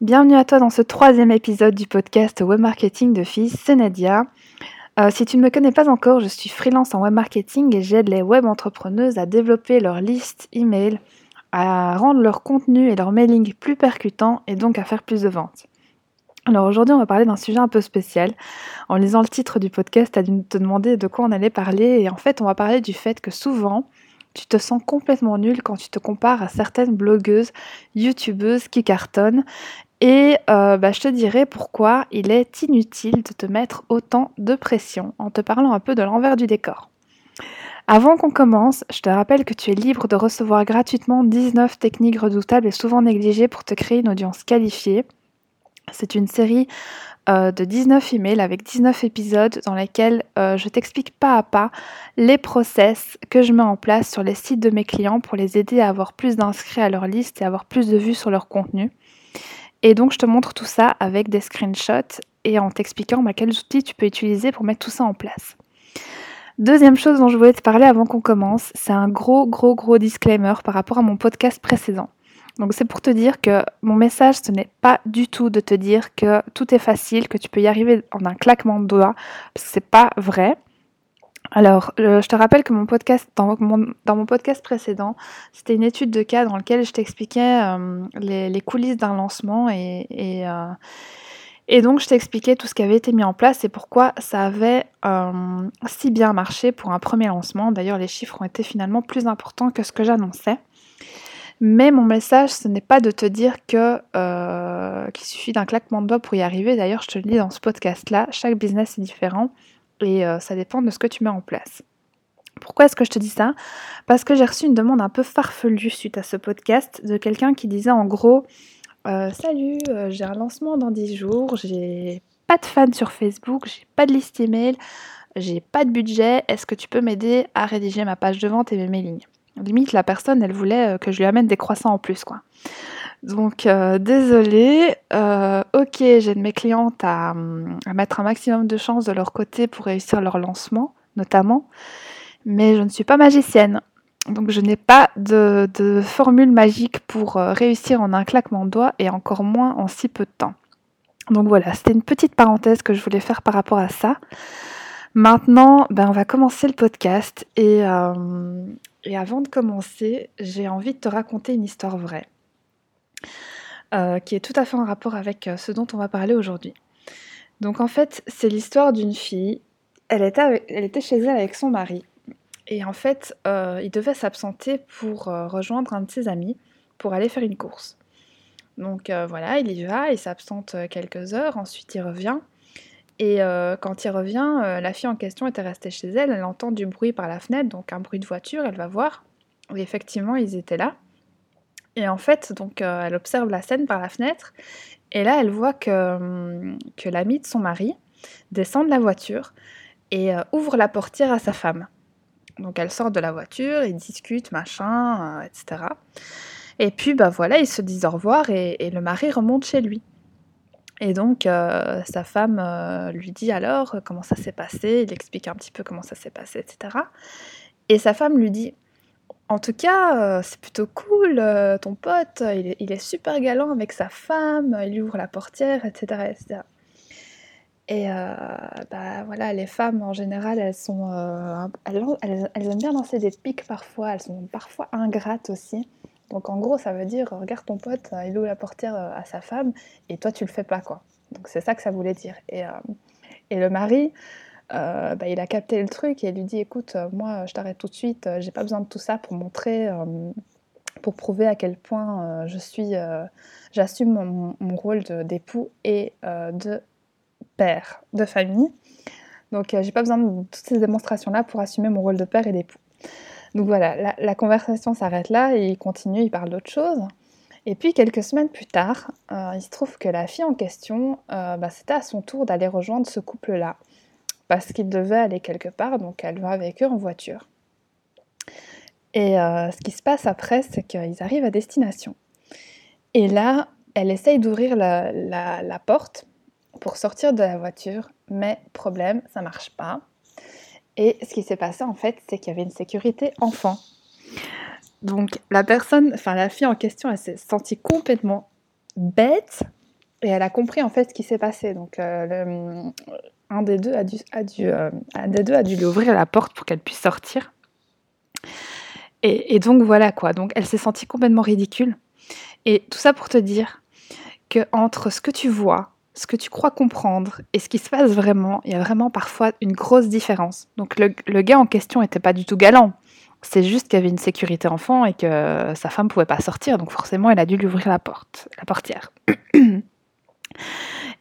Bienvenue à toi dans ce troisième épisode du podcast Web Marketing de Filles, c'est Nadia. Euh, si tu ne me connais pas encore, je suis freelance en web marketing et j'aide les web entrepreneuses à développer leur liste email, à rendre leur contenu et leur mailing plus percutants et donc à faire plus de ventes. Alors aujourd'hui, on va parler d'un sujet un peu spécial. En lisant le titre du podcast, tu as dû te demander de quoi on allait parler et en fait, on va parler du fait que souvent, tu te sens complètement nul quand tu te compares à certaines blogueuses, youtubeuses qui cartonnent et euh, bah, je te dirai pourquoi il est inutile de te mettre autant de pression en te parlant un peu de l'envers du décor. Avant qu'on commence, je te rappelle que tu es libre de recevoir gratuitement 19 techniques redoutables et souvent négligées pour te créer une audience qualifiée. C'est une série euh, de 19 emails avec 19 épisodes dans lesquels euh, je t'explique pas à pas les process que je mets en place sur les sites de mes clients pour les aider à avoir plus d'inscrits à leur liste et avoir plus de vues sur leur contenu. Et donc, je te montre tout ça avec des screenshots et en t'expliquant bah, quels outils tu peux utiliser pour mettre tout ça en place. Deuxième chose dont je voulais te parler avant qu'on commence, c'est un gros, gros, gros disclaimer par rapport à mon podcast précédent. Donc c'est pour te dire que mon message, ce n'est pas du tout de te dire que tout est facile, que tu peux y arriver en un claquement de doigts, parce que c'est pas vrai. Alors, je te rappelle que mon podcast, dans mon, podcast précédent, c'était une étude de cas dans laquelle je t'expliquais euh, les, coulisses d'un lancement et, euh, et, donc je t'expliquais tout ce qui avait été mis en place et pourquoi ça avait euh, si bien marché pour un premier lancement. D'ailleurs, les chiffres ont été finalement plus importants que ce que j'annonçais. Mais mon message, ce n'est pas de te dire que qu'il suffit d'un claquement de doigts pour y arriver. D'ailleurs, je te le dis dans ce podcast-là, chaque business est différent et euh, ça dépend de ce que tu mets en place. Pourquoi est-ce que je te dis ça? Parce que j'ai reçu une demande un peu farfelue suite à ce podcast de quelqu'un qui disait en gros euh, Salut, euh, j'ai un lancement dans 10 jours, j'ai pas de fans sur Facebook, j'ai pas de liste email, j'ai pas de budget, est-ce que tu peux m'aider à rédiger ma page de vente et mes mailings? Limite, la personne, elle voulait que je lui amène des croissants en plus, quoi. Donc, euh, désolée. Euh, ok, j'aide mes clientes à, mettre un maximum de chances de leur côté pour réussir leur lancement, notamment. Mais je ne suis pas magicienne. Donc, je n'ai pas de, formule magique pour euh, réussir en un claquement de doigts et encore moins en si peu de temps. Donc voilà, c'était une petite parenthèse que je voulais faire par rapport à ça. Maintenant, ben, on va commencer le podcast et, et avant de commencer, j'ai envie de te raconter une histoire vraie. Euh, qui est tout à fait en rapport avec euh, ce dont on va parler aujourd'hui. Donc en fait, c'est l'histoire d'une fille. Elle était, chez elle avec son mari. Et en fait, euh, il devait s'absenter pour rejoindre un de ses amis pour aller faire une course. Donc voilà, il y va, il s'absente quelques heures, ensuite il revient. Et quand il revient, la fille en question était restée chez elle, elle entend du bruit par la fenêtre, donc un bruit de voiture, elle va voir. Et effectivement, ils étaient là. Et en fait, donc, euh, elle observe la scène par la fenêtre, et là, elle voit que, hum, que l'ami de son mari descend de la voiture et euh, ouvre la portière à sa femme. Donc, elle sort de la voiture, ils discutent, machin, euh, etc. Et puis, bah voilà, ils se disent au revoir, et, et le mari remonte chez lui. Et donc, sa femme lui dit alors comment ça s'est passé, il explique un petit peu comment ça s'est passé, etc. Et sa femme lui dit en tout cas, euh, c'est plutôt cool, euh, ton pote, il est, super galant avec sa femme, il ouvre la portière, etc. Et euh, bah, voilà, les femmes en général, elles sont, elles, aiment bien lancer des pics parfois, elles sont parfois ingrates aussi. Donc en gros, ça veut dire, regarde ton pote, il ouvre la portière à sa femme, et toi tu le fais pas quoi. Donc c'est ça que ça voulait dire. Et le mari, euh, bah, il a capté le truc et lui dit écoute, euh, moi je t'arrête tout de suite, euh, j'ai pas besoin de tout ça pour montrer, pour prouver à quel point je suis, j'assume mon, rôle d'époux et de père de famille. Donc j'ai pas besoin de toutes ces démonstrations-là pour assumer mon rôle de père et d'époux. Donc voilà, la, conversation s'arrête là et il continue, il parle d'autre chose. Et puis quelques semaines plus tard, il se trouve que la fille en question, bah, c'était à son tour d'aller rejoindre ce couple-là parce qu'il devait aller quelque part, donc elle va avec eux en voiture. Et euh, ce qui se passe après, c'est qu'ils arrivent à destination. Et là, elle essaye d'ouvrir la, porte pour sortir de la voiture, mais problème, ça marche pas. Et ce qui s'est passé en fait, c'est qu'il y avait une sécurité enfant. Donc la personne, enfin la fille en question, elle s'est sentie complètement bête et elle a compris en fait ce qui s'est passé. Donc un des deux a dû, lui ouvrir la porte pour qu'elle puisse sortir. Et, donc voilà quoi. Donc elle s'est sentie complètement ridicule. Et tout ça pour te dire que entre ce que tu vois, ce que tu crois comprendre et ce qui se passe vraiment, il y a vraiment parfois une grosse différence. Donc le, le gars en question n'était pas du tout galant. C'est juste qu'il y avait une sécurité enfant et que sa femme pouvait pas sortir, donc forcément elle a dû lui ouvrir la porte, la portière.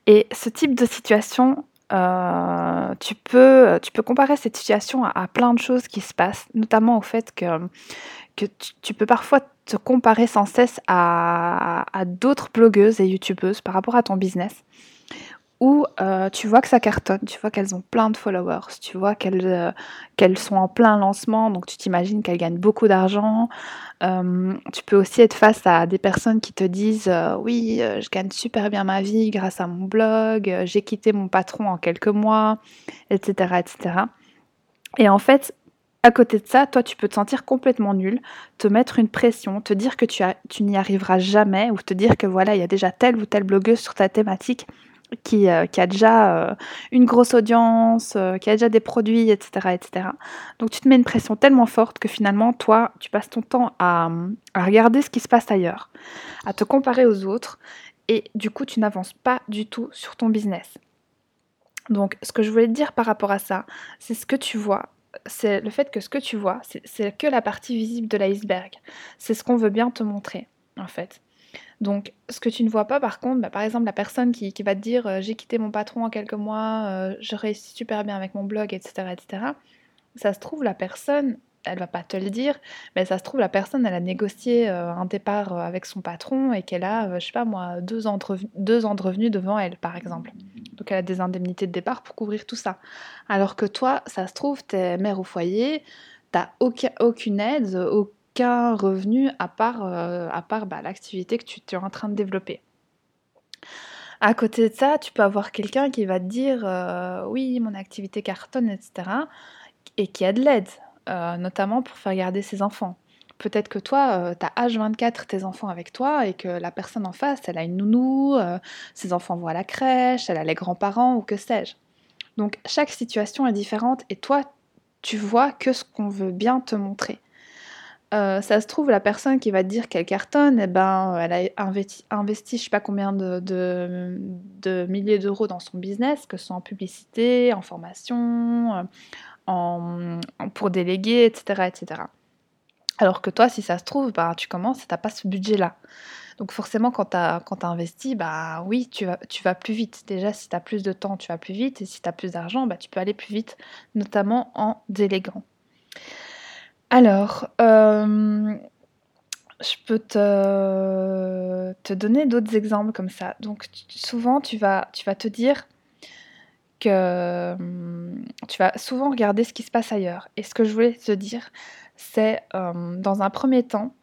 et ce type de situation, euh, tu, peux, tu peux comparer cette situation à, plein de choses qui se passent, notamment au fait que, que tu, peux parfois te comparer sans cesse à, à d'autres blogueuses et youtubeuses par rapport à ton business où euh, tu vois que ça cartonne, tu vois qu'elles ont plein de followers, tu vois qu'elles euh, sont en plein lancement, donc tu t'imagines qu'elles gagnent beaucoup d'argent. Euh, tu peux aussi être face à des personnes qui te disent oui, je gagne super bien ma vie grâce à mon blog, j'ai quitté mon patron en quelques mois, etc., etc. Et en fait, à côté de ça, toi, tu peux te sentir complètement nul, te mettre une pression, te dire que tu, tu n'y arriveras jamais, ou te dire que voilà, il y a déjà telle ou telle blogueuse sur ta thématique qui, euh, qui, a déjà euh, une grosse audience, euh, qui a déjà des produits, etc., etc. Donc tu te mets une pression tellement forte que finalement, toi, tu passes ton temps à, à regarder ce qui se passe ailleurs, à te comparer aux autres, et du coup, tu n'avances pas du tout sur ton business. Donc, ce que je voulais te dire par rapport à ça, c'est ce que tu vois. C'est le fait que ce que tu vois, c'est que la partie visible de l'iceberg. C'est ce qu'on veut bien te montrer, en fait. Donc, ce que tu ne vois pas, par contre, bah, par exemple, la personne qui, va te dire euh, j'ai quitté mon patron en quelques mois, euh, je réussis super bien avec mon blog, etc., etc. Ça se trouve, la personne, elle va pas te le dire, mais ça se trouve, la personne, elle a négocié euh, un départ avec son patron et qu'elle a, je sais pas moi, deux ans, de deux revenus devant elle, par exemple. Donc, elle a des indemnités de départ pour couvrir tout ça. Alors que toi, ça se trouve, tu es mère au foyer, tu aucun, aucune aide, revenu à part, euh, à part bah, l'activité que tu, es en train de développer. À côté de ça, tu peux avoir quelqu'un qui va te dire euh, oui, mon activité cartonne, etc. et qui a de l'aide, euh, notamment pour faire garder ses enfants. Peut-être que toi, tu as H24 tes enfants avec toi et que la personne en face, elle a une nounou, ses enfants vont à la crèche, elle a les grands-parents ou que sais-je. Donc chaque situation est différente et toi, tu vois que ce qu'on veut bien te montrer. Euh, ça se trouve, la personne qui va te dire qu'elle cartonne, eh ben, elle a investi, investi je sais pas combien de, milliers d'euros dans son business, que ce soit en publicité, en formation, euh, en, pour déléguer, etc., etc. Alors que toi, si ça se trouve, bah, tu commences et tu n'as pas ce budget-là. Donc forcément, quand tu as, investi, bah oui, tu vas, tu vas plus vite. Déjà, si tu as plus de temps, tu vas plus vite. Et si tu as plus d'argent, bah, tu peux aller plus vite, notamment en déléguant. Alors, euh, je peux te, donner d'autres exemples comme ça. Donc, souvent, tu vas, te dire que tu vas souvent regarder ce qui se passe ailleurs. Et ce que je voulais te dire, c'est euh, dans un premier temps,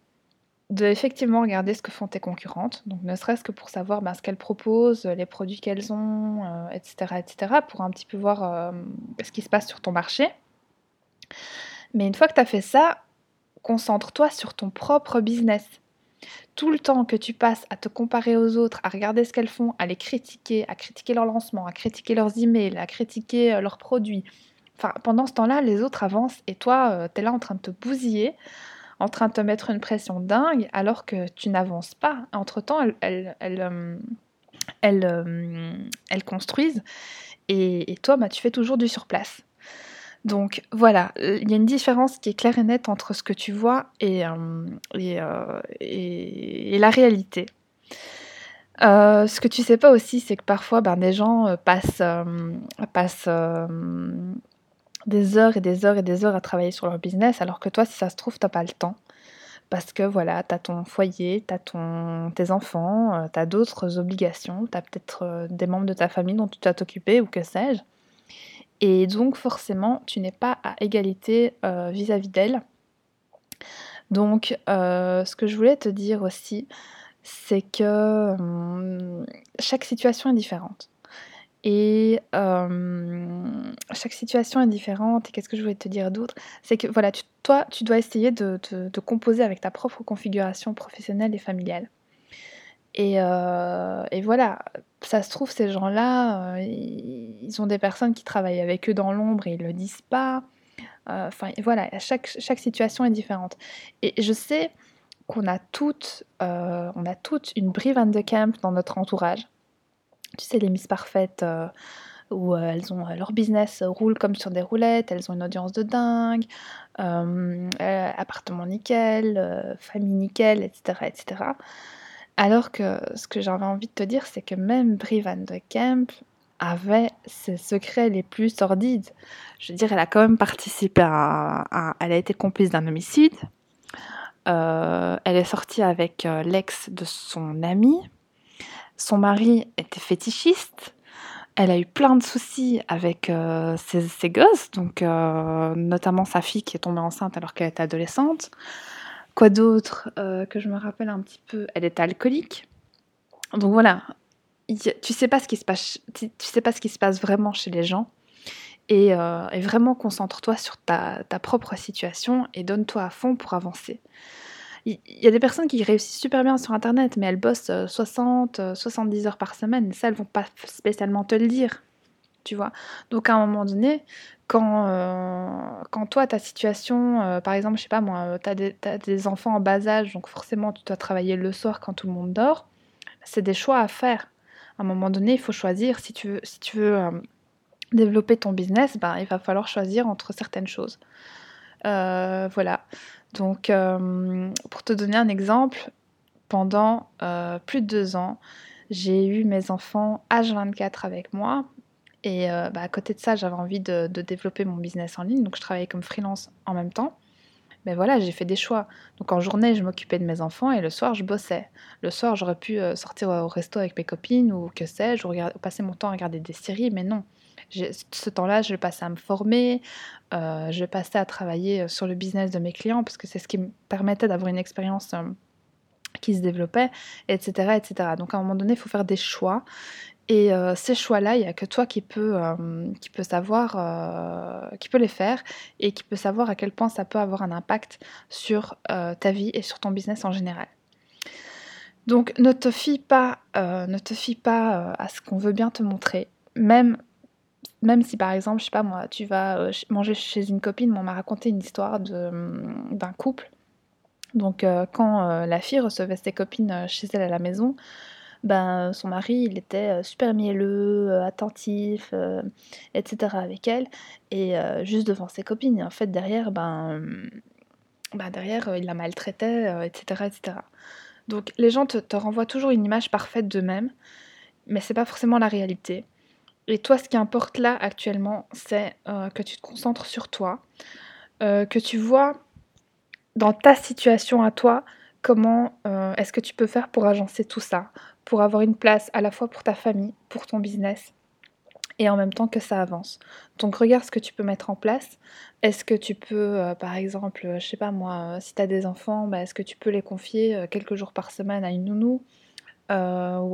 de effectivement regarder ce que font tes concurrentes, donc ne serait-ce que pour savoir ben, ce qu'elles proposent, les produits qu'elles ont, etc., euh, etc., pour un petit peu voir ce qui se passe sur ton marché. Mais une fois que tu as fait ça, concentre-toi sur ton propre business. Tout le temps que tu passes à te comparer aux autres, à regarder ce qu'elles font, à les critiquer, à critiquer leur lancement, à critiquer leurs emails, à critiquer euh, leurs produits. Enfin, pendant ce temps-là, les autres avancent et toi, euh, tu es là en train de te bousiller, en train de te mettre une pression dingue alors que tu n'avances pas. Entre-temps, elles, elles, euh, construisent et, et toi, bah, tu fais toujours du surplace. Donc voilà, il y a une différence qui est claire et nette entre ce que tu vois et, euh, euh, la réalité. Euh, ce que tu sais pas aussi, c'est que parfois ben, des gens passent, des heures et des heures et des heures à travailler sur leur business, alors que toi, si ça se trouve, t'as pas le temps. Parce que voilà, tu as ton foyer, tu as ton, tes enfants, tu as d'autres obligations, tu as peut-être des membres de ta famille dont tu dois t'occuper ou que sais-je. Et donc forcément, tu n'es pas à égalité euh, vis-à-vis d'elle. Donc euh, ce que je voulais te dire aussi, c'est que hum, chaque situation est différente. Et hum, chaque situation est différente. Et qu'est-ce que je voulais te dire d'autre? C'est que voilà, toi, tu dois essayer de, composer avec ta propre configuration professionnelle et familiale. Et, euh, et voilà, ça se trouve, ces gens-là, ils ont des personnes qui travaillent avec eux dans l'ombre et ils le disent pas. Enfin, voilà, chaque, chaque situation est différente. Et je sais qu'on a toutes, on a toutes une Brie Van de Camp dans notre entourage. Tu sais, les Miss Parfaites où euh, elles ont euh, leur business roule comme sur des roulettes, elles ont une audience de dingue, euh, appartement nickel, famille nickel, etc., etc. Alors que ce que j'avais envie de te dire, c'est que même Brie Van de Kemp avait ses secrets les plus sordides. Je veux dire, elle a quand même participé à, elle a été complice d'un homicide. elle est sortie avec l'ex de son ami. Son mari était fétichiste elle a eu plein de soucis avec euh, ses, gosses, donc euh, notamment sa fille qui est tombée enceinte alors qu'elle était adolescente. Quoi d'autre euh, que je me rappelle un petit peu? Elle est alcoolique. Donc voilà, tu sais pas ce qui se passe, tu sais pas ce qui se passe vraiment chez les gens. Et, vraiment concentre-toi sur ta, ta, propre situation et donne-toi à fond pour avancer il y a des personnes qui réussissent super bien sur internet, mais elles bossent 60, 70 heures par semaine. Ça, elles vont pas spécialement te le dire. Tu vois Donc à un moment donné, quand, euh, quand toi, ta situation, euh, par exemple, je sais pas moi, tu as, des enfants en bas âge, donc forcément tu dois travailler le soir quand tout le monde dort, c'est des choix à faire. À un moment donné, il faut choisir. Si tu veux, euh, développer ton business, ben, il va falloir choisir entre certaines choses. voilà. Donc, euh, pour te donner un exemple, pendant euh, plus de deux ans, j'ai eu mes enfants H24 avec moi. Et euh, bah, à côté de ça, j'avais envie de, développer mon business en ligne. Donc, je travaillais comme freelance en même temps. Mais voilà, j'ai fait des choix. Donc, en journée, je m'occupais de mes enfants et le soir, je bossais. Le soir, j'aurais pu sortir au resto avec mes copines ou que sais-je, ou passer mon temps à regarder des séries, mais non ce temps-là, je le passais à me former, euh, je passais à travailler euh, sur le business de mes clients parce que c'est ce qui me permettait d'avoir une expérience euh, qui se développait, etc., etc. Donc à un moment donné, il faut faire des choix. Et ces choix-là, il n'y a que toi qui peux, qui peut savoir, qui peut les faire et qui peut savoir à quel point ça peut avoir un impact sur ta vie et sur ton business en général. Donc ne te fie pas, ne te fie pas à ce qu'on veut bien te montrer, même même si par exemple, je sais pas moi, tu vas euh, manger chez une copine, on m'a raconté une histoire hum, d'un couple. Donc euh, quand euh, la fille recevait ses copines chez elle à la maison, ben son mari il était super mielleux, attentif, etc. avec elle, et juste devant ses copines. En fait derrière, ben, ben derrière il la maltraitait, etc., etc. Donc les gens te, renvoient toujours une image parfaite d'eux-mêmes, mais c'est pas forcément la réalité. Et toi, ce qui importe là actuellement, c'est euh, que tu te concentres sur toi, euh, que tu vois dans ta situation à toi comment euh, est-ce que tu peux faire pour agencer tout ça, pour avoir une place à la fois pour ta famille, pour ton business et en même temps que ça avance. Donc regarde ce que tu peux mettre en place. Est-ce que tu peux, par exemple, je sais pas moi, si tu as des enfants, bah, est-ce que tu peux les confier quelques jours par semaine à une nounou ou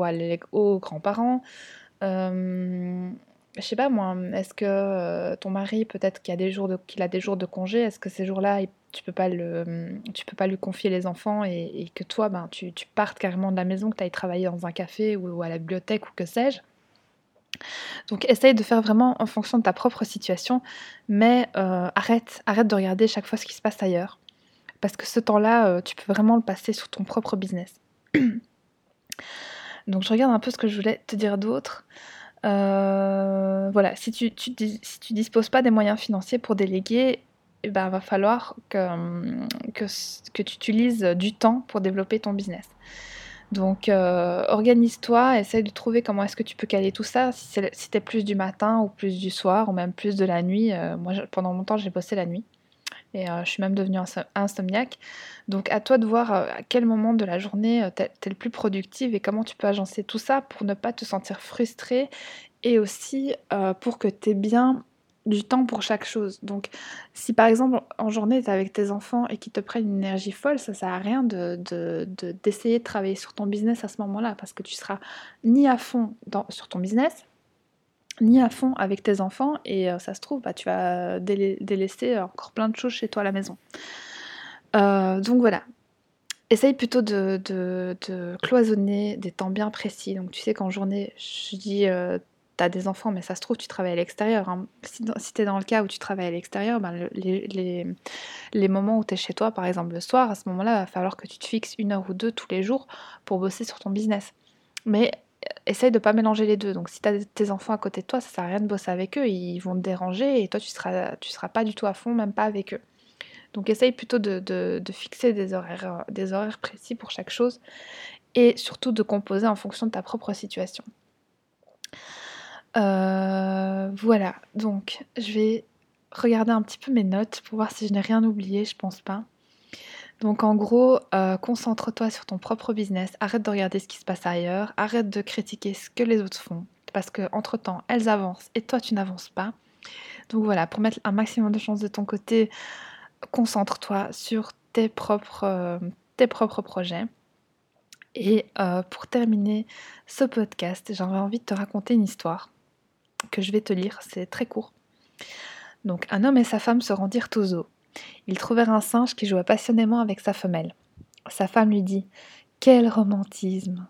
à aux grands-parents euh, je sais pas moi, est-ce que euh, ton mari, peut-être qu'il a des jours de, congé, est-ce que ces jours-là, tu peux pas peux pas lui confier les enfants et, que toi, ben, tu, partes carrément de la maison, que tu ailles travailler dans un café ou, à la bibliothèque ou que sais-je. Donc essaye de faire vraiment en fonction de ta propre situation, mais euh, arrête, arrête de regarder chaque fois ce qui se passe ailleurs. Parce que ce temps-là, tu peux vraiment le passer sur ton propre business. Donc je regarde un peu ce que je voulais te dire d'autre. Euh, voilà, si tu, tu, si tu disposes pas des moyens financiers pour déléguer, il eh ben, va falloir que, que, que tu utilises du temps pour développer ton business. Donc euh, organise-toi, essaye de trouver comment est-ce que tu peux caler tout ça, si, si tu es plus du matin ou plus du soir ou même plus de la nuit. Euh, moi, pendant longtemps, j'ai bossé la nuit et je suis même devenue insomniaque. Donc à toi de voir euh, à quel moment de la journée euh, tu es le plus productive et comment tu peux agencer tout ça pour ne pas te sentir frustré et aussi euh, pour que tu aies bien du temps pour chaque chose. Donc si par exemple en journée tu es avec tes enfants et qu'ils te prennent une énergie folle, ça sert à rien d'essayer de, de, travailler sur ton business à ce moment-là parce que tu seras ni à fond sur ton business, ni à fond avec tes enfants et ça se trouve, bah, tu vas délaisser encore plein de choses chez toi à la maison. Euh, donc voilà. essaye plutôt de, cloisonner des temps bien précis. Donc tu sais qu'en journée, je dis, euh, tu as des enfants, mais ça se trouve, tu travailles à l'extérieur. Hein. Si, tu es dans le cas où tu travailles à l'extérieur, ben, les, moments où tu es chez toi, par exemple le soir, à ce moment-là, il va falloir que tu te fixes une heure ou deux tous les jours pour bosser sur ton business. Mais euh, essaye de pas mélanger les deux. Donc si tu as tes enfants à côté de toi, ça sert à rien de bosser avec eux, ils vont te déranger et toi tu seras tu seras pas du tout à fond, même pas avec eux. Donc essaye plutôt de, fixer des horaires, euh, des horaires précis pour chaque chose et surtout de composer en fonction de ta propre situation. Euh, voilà, donc je vais regarder un petit peu mes notes pour voir si je n'ai rien oublié, je pense pas. Donc en gros, euh, concentre-toi sur ton propre business, arrête de regarder ce qui se passe ailleurs, arrête de critiquer ce que les autres font, parce que entre temps elles avancent et toi tu n'avances pas. Donc voilà, pour mettre un maximum de chance de ton côté, concentre-toi sur tes propres, euh, projets. Et euh, pour terminer ce podcast, j'avais envie de te raconter une histoire que je vais te lire, c'est très court. Donc un homme et sa femme se rendirent au zoo. Ils trouvèrent un singe qui jouait passionnément avec sa femelle. Sa femme lui dit Quel romantisme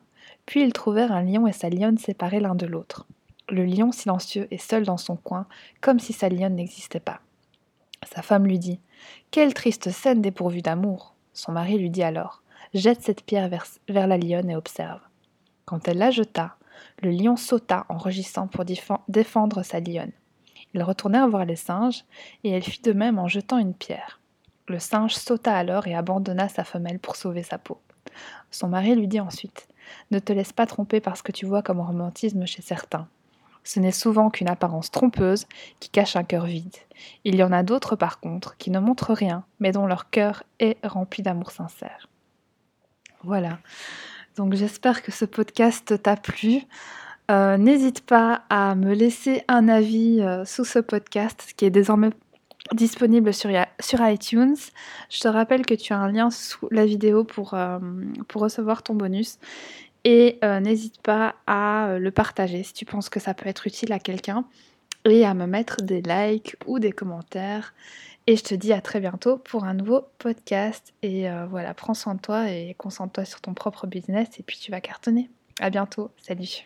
Puis ils trouvèrent un lion et sa lionne séparés l'un de l'autre. Le lion silencieux est seul dans son coin, comme si sa lionne n'existait pas. Sa femme lui dit Quelle triste scène dépourvue d'amour Son mari lui dit alors Jette cette pierre vers, la lionne et observe. Quand elle la jeta, le lion sauta en rugissant pour défendre sa lionne. Ils retournèrent voir les singes, et elle fit de même en jetant une pierre. Le singe sauta alors et abandonna sa femelle pour sauver sa peau. Son mari lui dit ensuite Ne te laisse pas tromper par ce que tu vois comme romantisme chez certains. Ce n'est souvent qu'une apparence trompeuse qui cache un cœur vide. Il y en a d'autres par contre qui ne montrent rien, mais dont leur cœur est rempli d'amour sincère. Voilà. Donc j'espère que ce podcast t'a plu. Euh, n'hésite pas à me laisser un avis euh, sous ce podcast qui est désormais disponible sur, sur, iTunes. Je te rappelle que tu as un lien sous la vidéo pour, euh, pour recevoir ton bonus. Et n'hésite pas à le partager si tu penses que ça peut être utile à quelqu'un et à me mettre des likes ou des commentaires. Et je te dis à très bientôt pour un nouveau podcast. Et voilà, prends soin de toi et concentre-toi sur ton propre business et puis tu vas cartonner. À bientôt. Salut.